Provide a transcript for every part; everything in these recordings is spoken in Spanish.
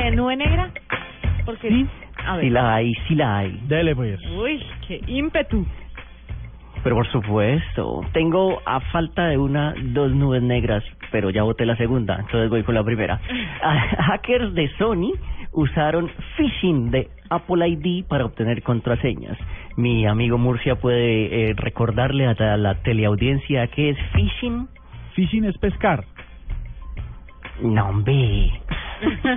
¿Qué nube negra? Porque Sí. a ver. Sí la hay, sí la hay. Dele pues. Uy, qué ímpetu. Pero por supuesto, tengo a falta de una, dos nubes negras, pero ya voté la segunda, entonces voy con la primera. Ah, Hackers de Sony usaron phishing de Apple ID para obtener contraseñas. Mi amigo Murcia puede eh, recordarle a la, teleaudiencia qué es phishing. Fishing es pescar. No, hombre.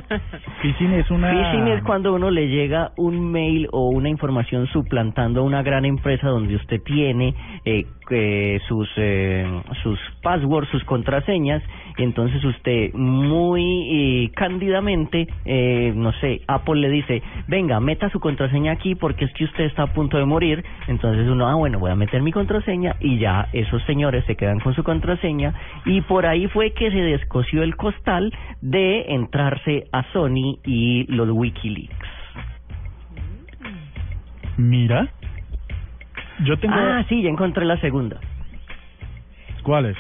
Phishing es una... Phishing es cuando uno le llega un mail o una información suplantando a una gran empresa donde usted tiene eh, eh, sus eh, sus passwords, sus contraseñas, entonces usted muy eh, cándidamente, eh, no sé, Apple le dice, venga, meta su contraseña aquí porque es que usted está a punto de morir, entonces uno, ah, bueno, voy a meter mi contraseña y ya esos señores se quedan con su contraseña y por ahí fue que se descosió el costal de entrarse a Sony y los Wikileaks. Mira. Yo tengo... Ah, sí, ya encontré la segunda. ¿Cuáles?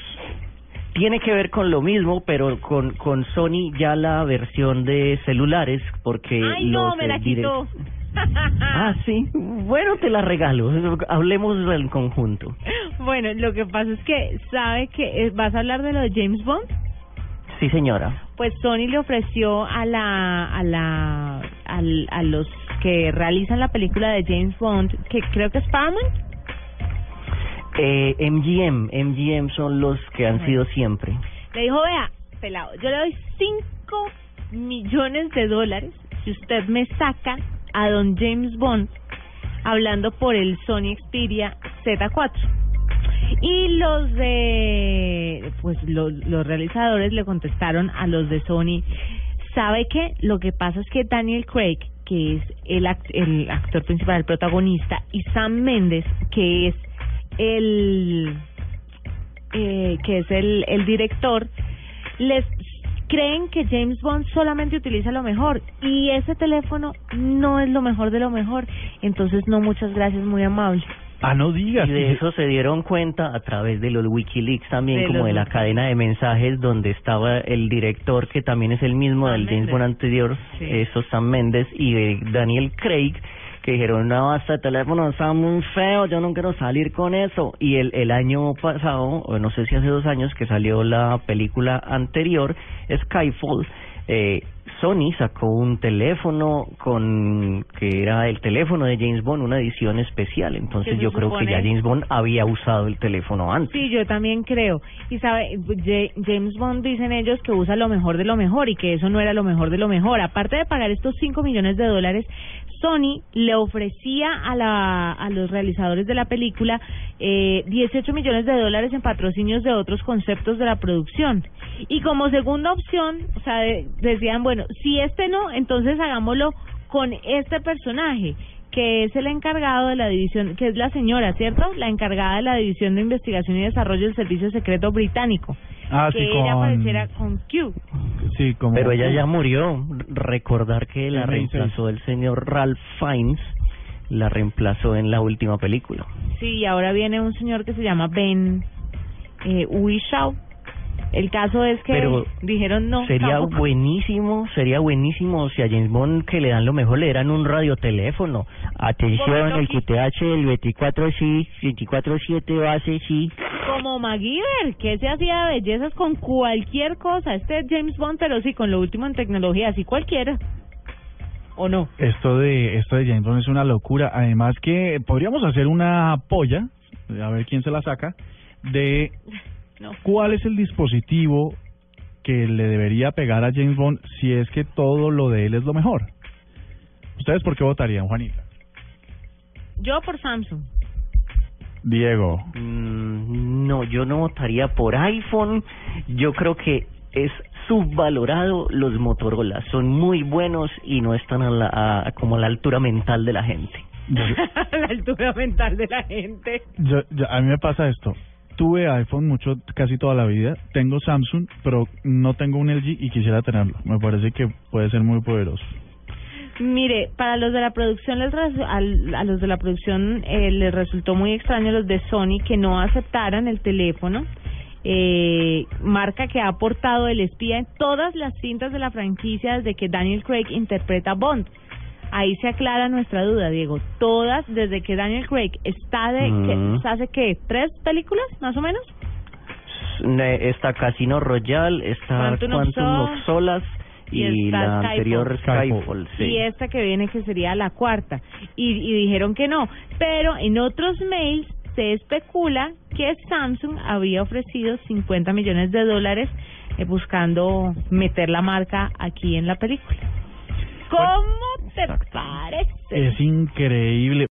Tiene que ver con lo mismo, pero con, con Sony ya la versión de celulares, porque Ay, no, me la quitó. Ah, sí. Bueno, te la regalo. Hablemos en conjunto. Bueno, lo que pasa es que, ¿sabe que eh, vas a hablar de lo de James Bond? Sí, señora. Pues Sony le ofreció a la a la al- a los que realizan la película de James Bond, que creo que es Paramount, Eh, MGM, MGM son los que han sido siempre. le dijo, vea, pelado, yo le doy 5 millones de dólares si usted me saca a don James Bond hablando por el Sony Xperia Z4. Y los de, pues los, los realizadores le contestaron a los de Sony, ¿sabe qué? Lo que pasa es que Daniel Craig, que es el, el actor principal, el protagonista, y Sam Mendes, que es el eh, que es el, el director, les creen que James Bond solamente utiliza lo mejor y ese teléfono no es lo mejor de lo mejor. Entonces, no, muchas gracias, muy amable. Ah, no digas. Y de eso se dieron cuenta a través de los Wikileaks también, De como de la cadena de mensajes donde estaba el director, que también es el mismo del James Mendes. Bond anterior, Sí. eso Sam Mendes, y de Daniel Craig, que dijeron, no, basta, el teléfono está muy feo, yo no quiero salir con eso. Y el, el año pasado, o no sé si hace dos años, que salió la película anterior, Skyfall, eh, Sony sacó un teléfono con que era el teléfono de James Bond, una edición especial. Entonces yo creo que ya James Bond había usado el teléfono antes. Sí, yo también creo. Y sabe, Ja- James Bond dicen ellos que usa lo mejor de lo mejor y que eso no era lo mejor de lo mejor. Aparte de pagar estos 5 millones de dólares, Sony le ofrecía a, la, a los realizadores de la película eh, 18 millones de dólares en patrocinios de otros conceptos de la producción. Y como segunda opción, o sea, de- decían, bueno, si este no, entonces hagámoslo con este personaje que es el encargado de la división, que es la señora, ¿cierto? La encargada de la división de investigación y desarrollo del Servicio Secreto Británico. Ah, que sí, ella con... apareciera con Q. Sí, como... Pero ella ya murió. Recordar que la reemplazó el señor Ralph Fiennes, la reemplazó en la última película. Sí, y ahora viene un señor que se llama Ben eh. El caso es que Pero dijeron no. sería tampoco. buenísimo, sería buenísimo si a James Bond que le dan lo mejor le dieran un radioteléfono. Atención, el QTH del 24 sí, 24-7 base sí. Como MacGyver, que se hacía bellezas con cualquier cosa. Este es James Bond, pero sí, con lo último en tecnología, así cualquiera. ¿O no? Esto de esto de James Bond es una locura. Además que podríamos hacer una polla, a ver quién se la saca, de No. cuál es el dispositivo que le debería pegar a James Bond si es que todo lo de él es lo mejor. ¿Ustedes por qué votarían, Juanita? Yo por Samsung. Diego. Mm, no, yo no votaría por iPhone. Yo creo que es subvalorado los Motorola. Son muy buenos y no están a la, a- como a la altura mental de la gente. Yo- la altura mental de la gente. yo- yo- a mí me pasa esto. Tuve iPhone mucho, casi toda la vida. Tengo Samsung, pero no tengo un LG y quisiera tenerlo. Me parece que puede ser muy poderoso. Mire, para los de la producción, les a los de la producción eh, les resultó muy extraño los de Sony que no aceptaran el teléfono eh, marca que ha aportado el espía en todas las cintas de la franquicia desde que Daniel Craig interpreta Bond. Ahí se aclara nuestra duda, Diego. Todas, desde que Daniel Craig está de, Mm. que, ¿hace qué? ¿Tres películas, más o menos? Está Casino Royale, está Quantum of Solace y la Skyfall. anterior Skyfall. Skyfall. sí. Y esta que viene que sería la cuarta. Y, y dijeron que no. Pero en otros mails se especula que Samsung había ofrecido 50 millones de dólares eh, buscando meter la marca aquí en la película. ¿Cómo te Exacto. parece? Es increíble.